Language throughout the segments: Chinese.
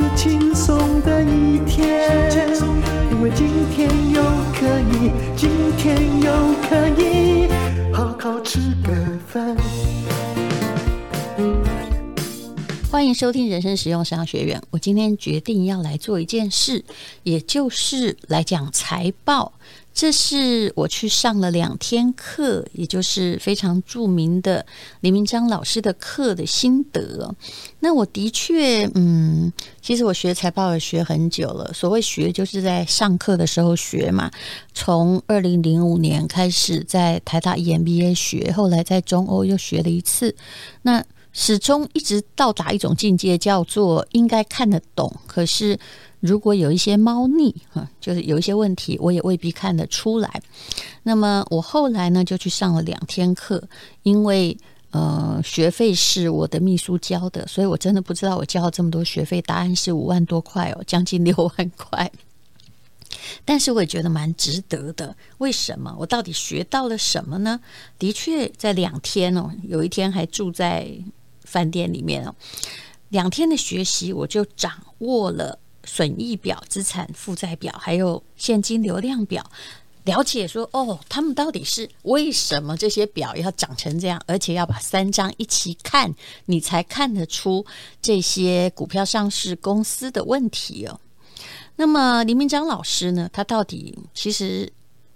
是轻松的一天，因为今天又可以，今天又可以好好吃个饭。欢迎收听人生实用商学院。我今天决定要来做一件事，也就是来讲财报。这是我去上了两天课，也就是非常著名的李明章老师的课的心得。那我的确，嗯，其实我学财报也学很久了。所谓学，就是在上课的时候学嘛。从二零零五年开始在台大 EMBA 学，后来在中欧又学了一次。那始终一直到达一种境界，叫做应该看得懂，可是。如果有一些猫腻哈，就是有一些问题，我也未必看得出来。那么我后来呢，就去上了两天课，因为呃学费是我的秘书交的，所以我真的不知道我交了这么多学费，答案是五万多块哦，将近六万块。但是我也觉得蛮值得的。为什么？我到底学到了什么呢？的确，在两天哦，有一天还住在饭店里面哦，两天的学习我就掌握了。损益表、资产负债表，还有现金流量表，了解说哦，他们到底是为什么这些表要长成这样，而且要把三张一起看，你才看得出这些股票上市公司的问题哦。那么黎明章老师呢？他到底其实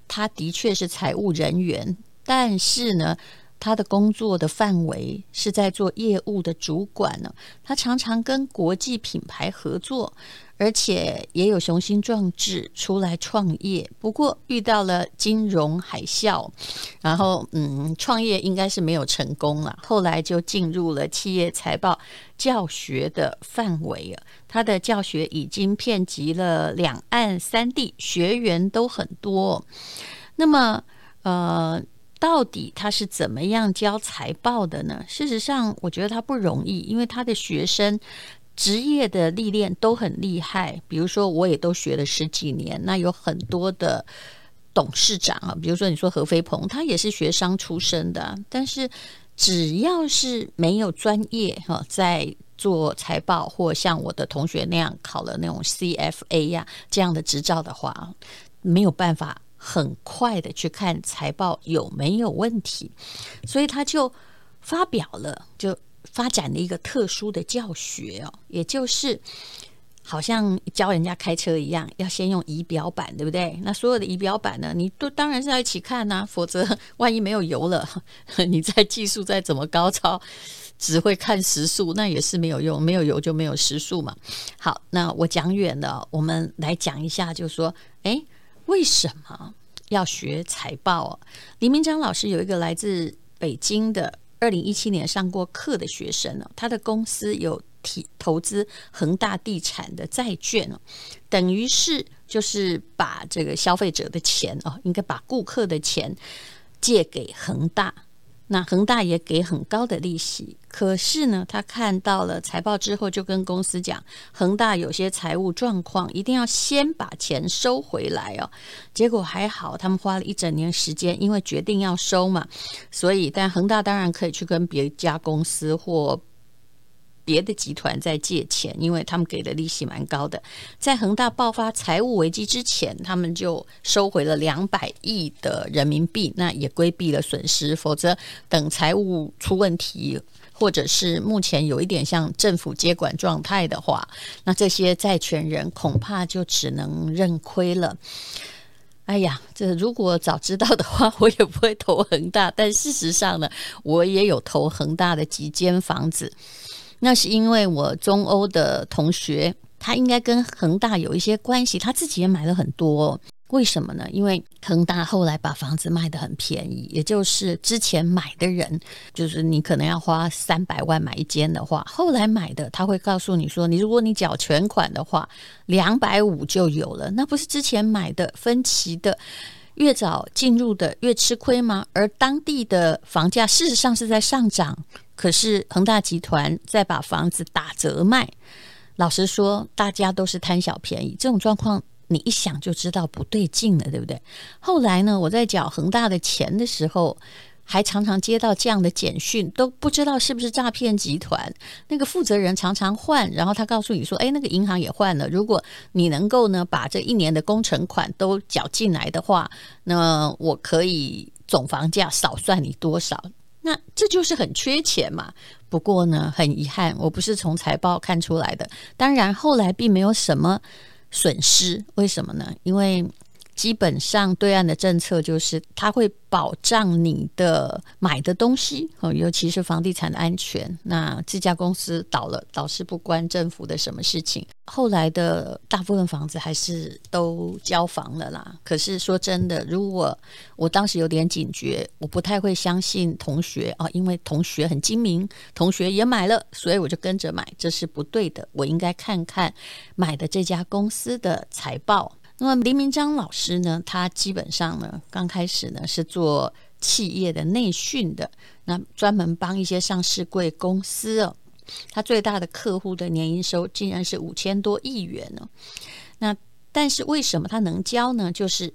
他的确是财务人员，但是呢，他的工作的范围是在做业务的主管呢。他常常跟国际品牌合作。而且也有雄心壮志出来创业，不过遇到了金融海啸，然后嗯，创业应该是没有成功了。后来就进入了企业财报教学的范围啊。他的教学已经遍及了两岸三地，学员都很多。那么呃，到底他是怎么样教财报的呢？事实上，我觉得他不容易，因为他的学生。职业的历练都很厉害，比如说我也都学了十几年，那有很多的董事长啊，比如说你说何飞鹏，他也是学商出身的，但是只要是没有专业哈，在做财报或像我的同学那样考了那种 CFA 呀这样的执照的话，没有办法很快的去看财报有没有问题，所以他就发表了就。发展了一个特殊的教学哦，也就是好像教人家开车一样，要先用仪表板，对不对？那所有的仪表板呢，你都当然是要一起看呐，否则 万一没有油了，你再技术再怎么高超，只会看时速，那也是没有用，没有油就没有时速嘛。好，那我讲远了，我们来讲一下，就是说，哎，为什么要学财报李？明章老师有一个来自北京的。二零一七年上过课的学生呢，他的公司有提投资恒大地产的债券哦，等于是就是把这个消费者的钱哦，应该把顾客的钱借给恒大。那恒大也给很高的利息，可是呢，他看到了财报之后，就跟公司讲，恒大有些财务状况，一定要先把钱收回来哦。结果还好，他们花了一整年时间，因为决定要收嘛，所以但恒大当然可以去跟别家公司或。别的集团在借钱，因为他们给的利息蛮高的。在恒大爆发财务危机之前，他们就收回了两百亿的人民币，那也规避了损失。否则，等财务出问题，或者是目前有一点像政府接管状态的话，那这些债权人恐怕就只能认亏了。哎呀，这如果早知道的话，我也不会投恒大。但事实上呢，我也有投恒大的几间房子。那是因为我中欧的同学，他应该跟恒大有一些关系，他自己也买了很多。为什么呢？因为恒大后来把房子卖得很便宜，也就是之前买的人，就是你可能要花三百万买一间的话，后来买的他会告诉你说，你如果你缴全款的话，两百五就有了，那不是之前买的分期的，越早进入的越吃亏吗？而当地的房价事实上是在上涨，可是恒大集团在把房子打折卖。老实说，大家都是贪小便宜，这种状况你一想就知道不对劲了，对不对？后来呢，我在缴恒大的钱的时候，还常常接到这样的简讯，都不知道是不是诈骗集团。那个负责人常常换，然后他告诉你说：“哎，那个银行也换了。如果你能够呢把这一年的工程款都缴进来的话，那我可以总房价少算你多少。”那这就是很缺钱嘛。不过呢，很遗憾，我不是从财报看出来的。当然，后来并没有什么损失。为什么呢？因为基本上对岸的政策就是，它会保障你的买的东西，哦尤其是房地产的安全。那这家公司倒了，倒是不关政府的什么事情。后来的大部分房子还是都交房了啦。可是说真的，如果我当时有点警觉，我不太会相信同学啊，因为同学很精明，同学也买了，所以我就跟着买，这是不对的。我应该看看买的这家公司的财报。那么林明章老师呢，他基本上呢，刚开始呢是做企业的内训的，那专门帮一些上市贵公司哦，他最大的客户的年营收竟然是五千多亿元呢。那但是为什么他能教呢？就是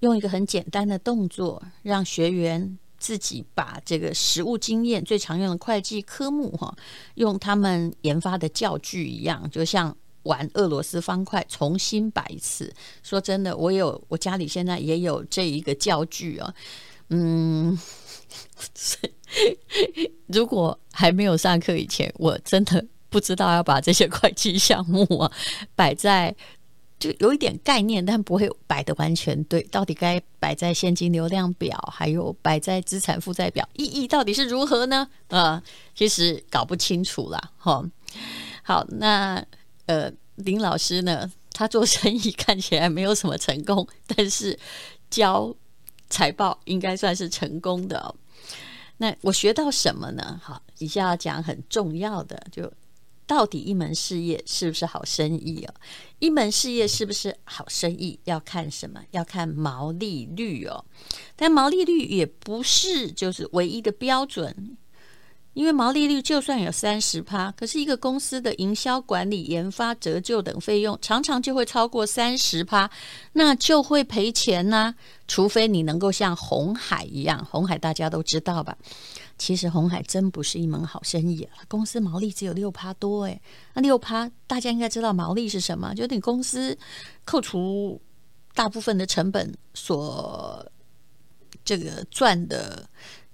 用一个很简单的动作，让学员自己把这个实务经验最常用的会计科目哈，用他们研发的教具一样，就像。玩俄罗斯方块，重新摆一次。说真的，我有我家里现在也有这一个教具啊。嗯，如果还没有上课以前，我真的不知道要把这些会计项目啊摆在，就有一点概念，但不会摆得完全对。到底该摆在现金流量表，还有摆在资产负债表，意义到底是如何呢？啊，其实搞不清楚啦。哈，好，那。呃，林老师呢，他做生意看起来没有什么成功，但是教财报应该算是成功的哦。那我学到什么呢？好，以下要讲很重要的，就到底一门事业是不是好生意哦？一门事业是不是好生意，要看什么？要看毛利率哦。但毛利率也不是就是唯一的标准。因为毛利率就算有三十趴，可是一个公司的营销、管理、研发、折旧等费用常常就会超过三十趴，那就会赔钱呐、除非你能够像红海一样，红海大家都知道吧？其实红海真不是一门好生意，公司毛利只有六趴多诶，那六趴大家应该知道毛利是什么？就是你公司扣除大部分的成本所这个赚的。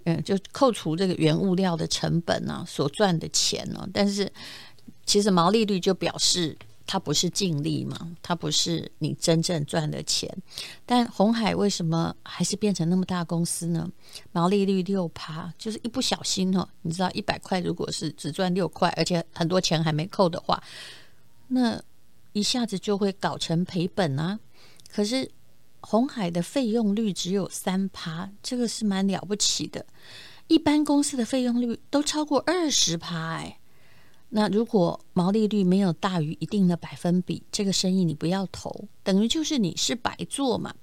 嗯，就扣除这个原物料的成本呢、所赚的钱呢、但是其实毛利率就表示它不是净利嘛，它不是你真正赚的钱。但红海为什么还是变成那么大公司呢？毛利率六趴，就是一不小心哦，你知道一百块如果是只赚六块，而且很多钱还没扣的话，那一下子就会搞成赔本啊。可是。鸿海的费用率只有三趴，这个是蛮了不起的。一般公司的费用率都超过二十趴哎。那如果毛利率没有大于一定的百分比，这个生意你不要投，等于就是你是白做嘛。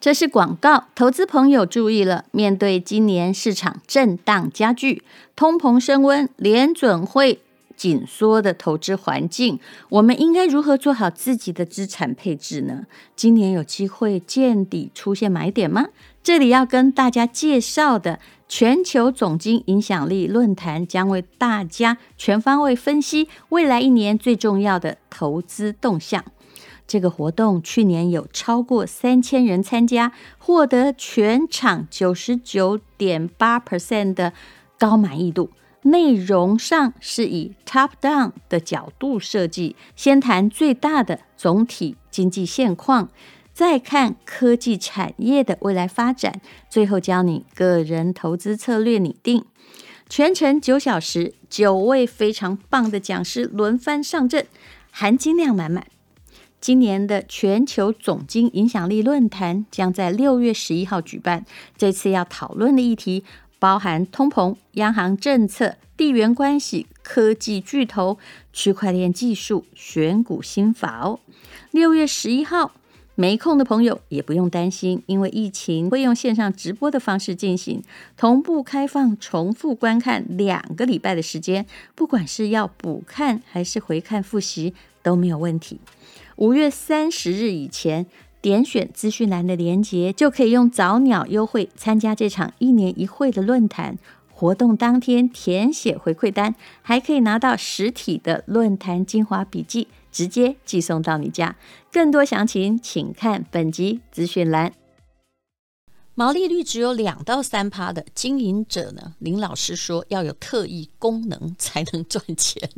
这是广告，投资朋友注意了。面对今年市场震荡加剧，通膨升温，联准会。紧缩的投资环境，我们应该如何做好自己的资产配置呢？今年有机会见底出现买点吗？这里要跟大家介绍的全球总经影响力论坛将为大家全方位分析未来一年最重要的投资动向。这个活动去年有超过三千人参加，获得全场九十九点八 percent 的高满意度。内容上是以 top down 的角度设计，先谈最大的总体经济现况，再看科技产业的未来发展，最后教你个人投资策略拟定。全程九小时，九位非常棒的讲师轮番上阵，含金量满满。今年的全球总经影响力论坛将在六月十一号举办。这次要讨论的议题包含通膨、央行政策、地缘关系、科技巨头、区块链技术、选股心法哦。六月十一号。没空的朋友也不用担心，因为疫情会用线上直播的方式进行，同步开放重复观看两个礼拜的时间，不管是要补看还是回看复习都没有问题。五月三十日以前点选资讯栏的连接，就可以用早鸟优惠参加这场一年一会的论坛。活动当天填写回馈单，还可以拿到实体的论坛精华笔记。直接寄送到你家。更多详情，请看本集资讯栏。毛利率只有两到三趴的经营者呢，林老师说要有特异功能才能赚钱，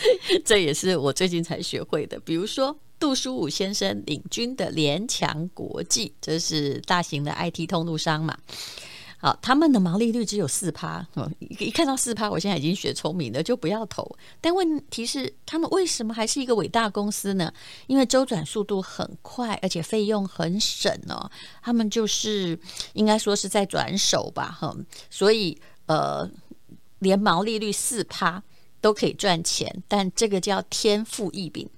这也是我最近才学会的。比如说杜书武先生领军的联强国际，这是大型的 IT 通路商嘛。好，他们的毛利率只有四趴，一看到四趴，我现在已经学聪明了，就不要投。但问题是，他们为什么还是一个伟大公司呢？因为周转速度很快，而且费用很省哦。他们就是应该说是在转手吧，哈。所以呃，连毛利率四趴都可以赚钱，但这个叫天赋异禀，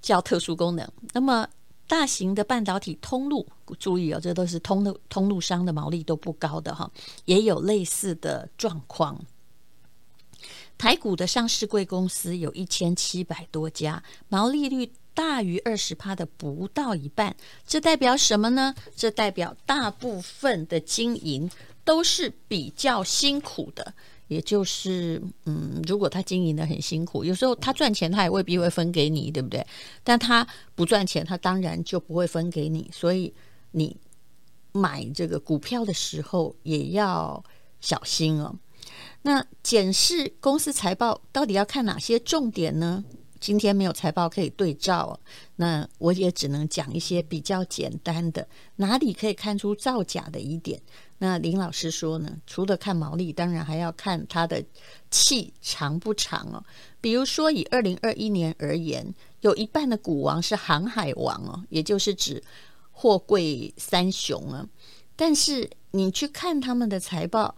叫特殊功能。那么。大型的半导体通路，注意哦，这都是通路通路商的毛利都不高的哈，也有类似的状况。台股的上市贵公司有一千七百多家，毛利率大于二十趴的不到一半，这代表什么呢？这代表大部分的经营都是比较辛苦的。也就是，嗯，如果他经营得很辛苦，有时候他赚钱，他也未必会分给你，对不对？但他不赚钱，他当然就不会分给你。所以你买这个股票的时候也要小心哦。那检视公司财报到底要看哪些重点呢？今天没有财报可以对照，那我也只能讲一些比较简单的，哪里可以看出造假的一点。那林老师说呢，除了看毛利，当然还要看它的气长不长哦。比如说以二零二一年而言，有一半的股王是航海王哦，也就是指货柜三雄啊。但是你去看他们的财报，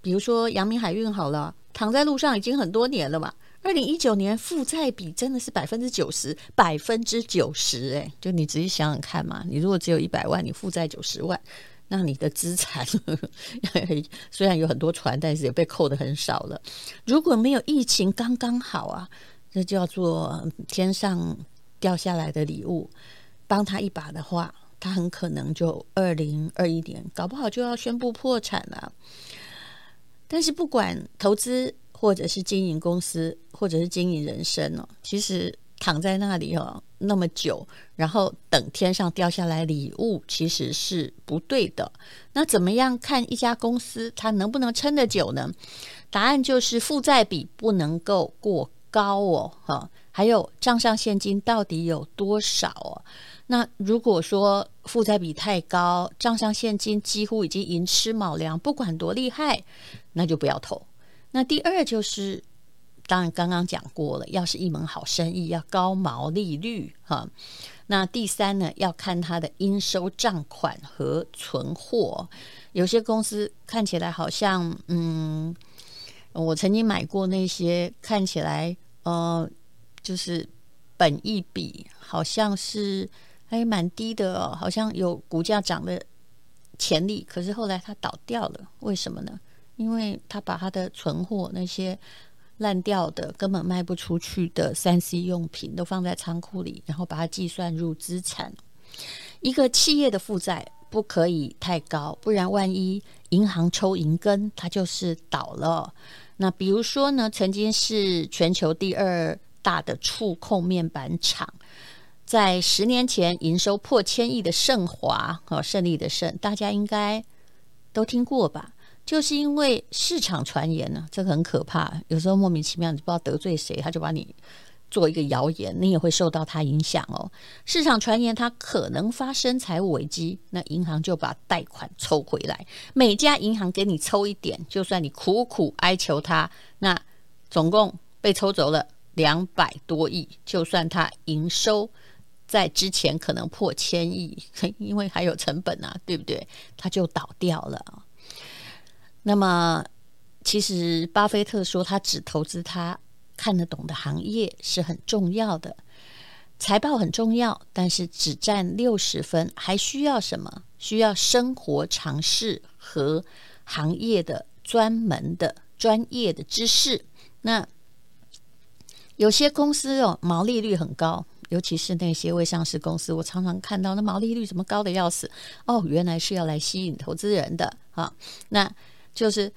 比如说阳明海运好了，躺在路上已经很多年了嘛。二零一九年负债比真的是百分之九十，百分之九十哎，就你仔细想想看嘛，你如果只有一百万，你负债九十万，那你的资产呵 呵虽然有很多船，但是也被扣得很少了。如果没有疫情，刚刚好啊，这叫做天上掉下来的礼物，帮他一把的话，他很可能就二零二一年搞不好就要宣布破产了。但是不管投资。或者是经营公司，或者是经营人生哦，其实躺在那里哦那么久，然后等天上掉下来礼物，其实是不对的。那怎么样看一家公司它能不能撑得久呢？答案就是负债比不能够过高哦，哈，还有账上现金到底有多少哦？那如果说负债比太高，账上现金几乎已经寅吃卯粮，不管多厉害，那就不要投。那第二就是，当然刚刚讲过了，要是一门好生意，要高毛利率哈。那第三呢，要看它的应收账款和存货。有些公司看起来好像，嗯，我曾经买过那些看起来，呃，就是本益比好像是还蛮低的哦，好像有股价涨的潜力，可是后来它倒掉了，为什么呢？因为他把他的存货那些烂掉的、根本卖不出去的三 C 用品都放在仓库里，然后把它计算入资产。一个企业的负债不可以太高，不然万一银行抽银根，它就是倒了。那比如说呢，曾经是全球第二大的触控面板厂，在十年前营收破千亿的盛华，哦，胜利的胜，大家应该都听过吧？就是因为市场传言呢，这个很可怕。有时候莫名其妙，你不知道得罪谁，他就把你做一个谣言，你也会受到他影响哦。市场传言他可能发生财务危机，那银行就把贷款抽回来。每家银行给你抽一点，就算你苦苦哀求他，那总共被抽走了两百多亿。就算他营收在之前可能破千亿，因为还有成本啊，对不对？它就倒掉了。那么，其实巴菲特说他只投资他看得懂的行业是很重要的，财报很重要，但是只占六十分，还需要什么？需要生活常识和行业的专门的专业的知识。那有些公司哦，毛利率很高，尤其是那些未上市公司，我常常看到那毛利率怎么高的要死哦，原来是要来吸引投资人的啊，那就是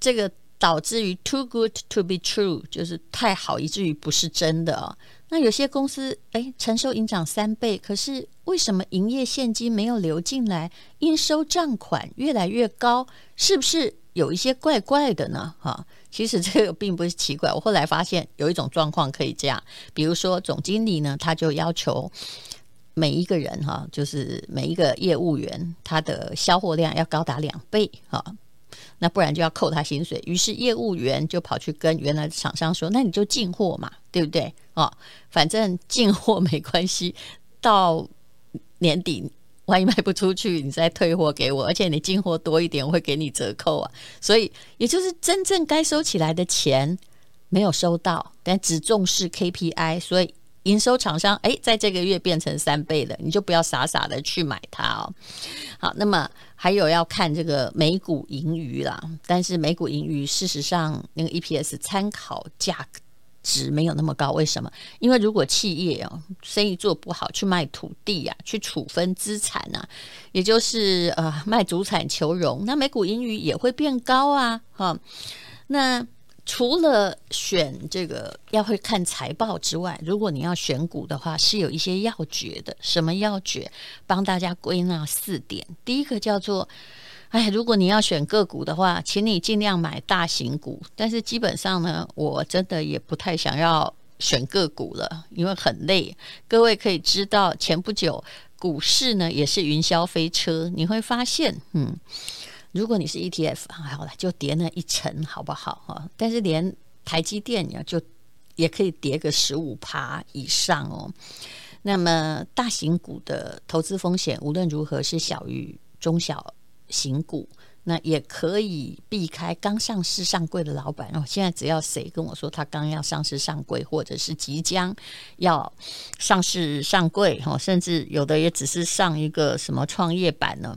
这个。导致于 too good to be true，就是太好以至于不是真的哦。那有些公司诶，承受营长三倍，可是为什么营业现金没有流进来，应收账款越来越高？是不是有一些怪怪的呢？哈，其实这个并不是奇怪。我后来发现有一种状况可以这样，比如说总经理呢，他就要求每一个人哈，就是每一个业务员他的销货量要高达两倍哈。那不然就要扣他薪水，于是业务员就跑去跟原来的厂商说：“那你就进货嘛，对不对？哦，反正进货没关系，到年底万一卖不出去，你再退货给我，而且你进货多一点，我会给你折扣啊。所以，也就是真正该收起来的钱没有收到，但只重视 KPI，所以。”营收厂商哎，在这个月变成三倍了，你就不要傻傻的去买它哦。好，那么还有要看这个每股盈余啦，但是每股盈余事实上那个 EPS 参考价值没有那么高，为什么？因为如果企业哦生意做不好，去卖土地啊，去处分资产啊，也就是呃卖主产求荣，那每股盈余也会变高啊。哈，那。除了选这个要会看财报之外，如果你要选股的话，是有一些要诀的。什么要诀？帮大家归纳四点。第一个叫做，哎，如果你要选个股的话，请你尽量买大型股。但是基本上呢，我真的也不太想要选个股了，因为很累。各位可以知道，前不久股市呢也是云霄飞车，你会发现，嗯。如果你是 ETF，好了，就跌那一层，好不好哈？但是连台积电呀，就也可以跌个十五趴以上哦。那么大型股的投资风险无论如何是小于中小型股，那也可以避开刚上市上柜的老板哦。现在只要谁跟我说他刚要上市上柜，或者是即将要上市上柜哈，甚至有的也只是上一个什么创业板呢，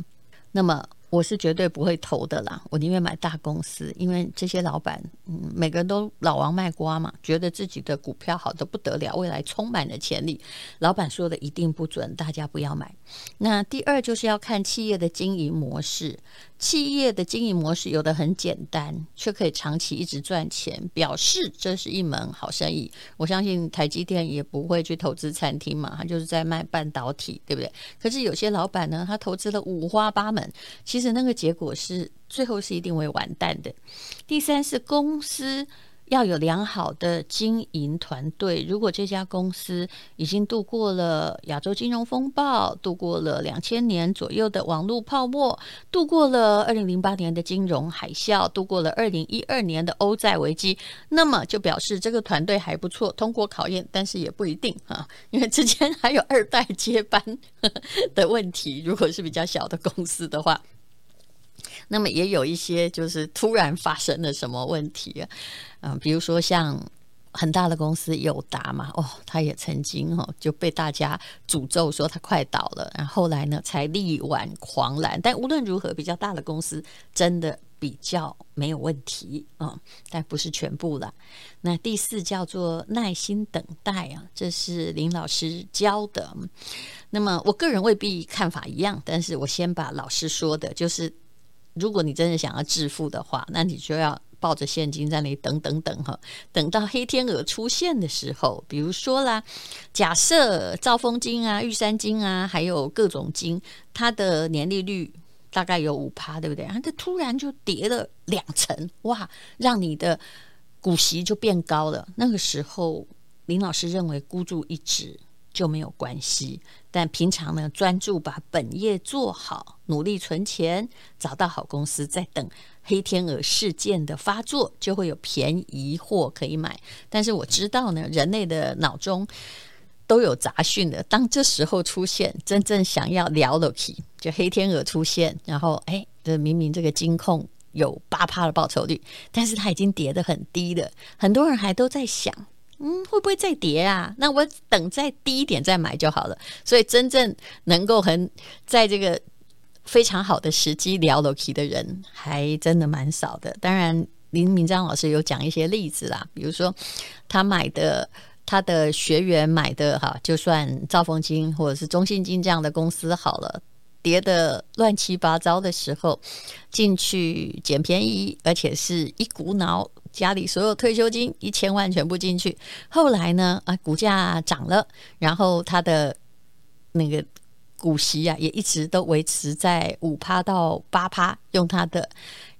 那么。我是绝对不会投的啦，我宁愿买大公司，因为这些老板，嗯，每个人都老王卖瓜嘛，觉得自己的股票好的不得了，未来充满了潜力。老板说的一定不准，大家不要买。那第二就是要看企业的经营模式。企业的经营模式有的很简单，却可以长期一直赚钱，表示这是一门好生意。我相信台积电也不会去投资餐厅嘛，他就是在卖半导体，对不对？可是有些老板呢，他投资了五花八门，其实那个结果是最后是一定会完蛋的。第三是公司。要有良好的经营团队。如果这家公司已经度过了亚洲金融风暴，度过了两千年左右的网络泡沫，度过了二零零八年的金融海啸，度过了二零一二年的欧债危机，那么就表示这个团队还不错，通过考验。但是也不一定啊，因为之前还有二代接班的问题。如果是比较小的公司的话。那么也有一些就是突然发生了什么问题啊，嗯，比如说像很大的公司友达嘛，哦，他也曾经哦就被大家诅咒说他快倒了，然后后来呢才力挽狂澜。但无论如何，比较大的公司真的比较没有问题啊，但不是全部了。那第四叫做耐心等待啊，这是林老师教的。那么我个人未必看法一样，但是我先把老师说的就是。如果你真的想要致富的话，那你就要抱着现金在那里等等等哈，等到黑天鹅出现的时候，比如说啦，假设兆丰金啊、玉山金啊，还有各种金，它的年利率大概有五趴，对不对？啊，它突然就跌了两成，哇，让你的股息就变高了。那个时候，林老师认为孤注一掷。就没有关系，但平常呢，专注把本业做好，努力存钱，找到好公司，再等黑天鹅事件的发作，就会有便宜货可以买。但是我知道呢，人类的脑中都有杂讯的。当这时候出现，真正想要聊了起，就黑天鹅出现，然后哎，这明明这个金控有八趴的报酬率，但是它已经跌得很低了，很多人还都在想，嗯，会不会再跌啊？那我等再低一点再买就好了。所以真正能够很在这个非常好的时机聊了起的人，还真的蛮少的。当然。林明章老师有讲一些例子啦，比如说他买的，他的学员买的哈，就算兆丰金或者是中信金这样的公司好了，跌得乱七八糟的时候进去捡便宜，而且是一股脑家里所有退休金一千万全部进去，后来呢啊股价涨了，然后他的那个股息啊也一直都维持在五趴到八趴，用他的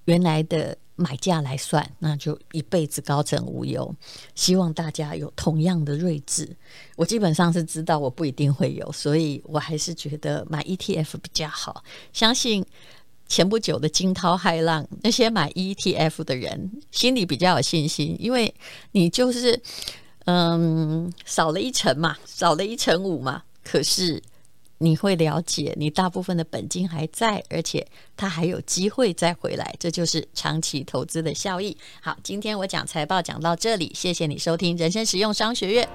原来的。买价来算，那就一辈子高枕无忧。希望大家有同样的睿智。我基本上是知道我不一定会有，所以我还是觉得买 ETF 比较好。相信前不久的惊涛骇浪，那些买 ETF 的人心里比较有信心，因为你就是嗯少了一成嘛，少了一成五嘛。可是。你会了解，你大部分的本金还在，而且它还有机会再回来，这就是长期投资的效益。好，今天我讲财报讲到这里，谢谢你收听人生实用商学院。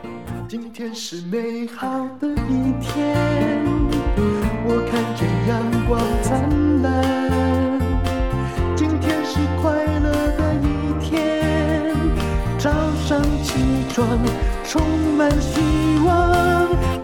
今天是美好的一天，我看见阳光灿烂。今天是快乐的一天，早上起床充满希望。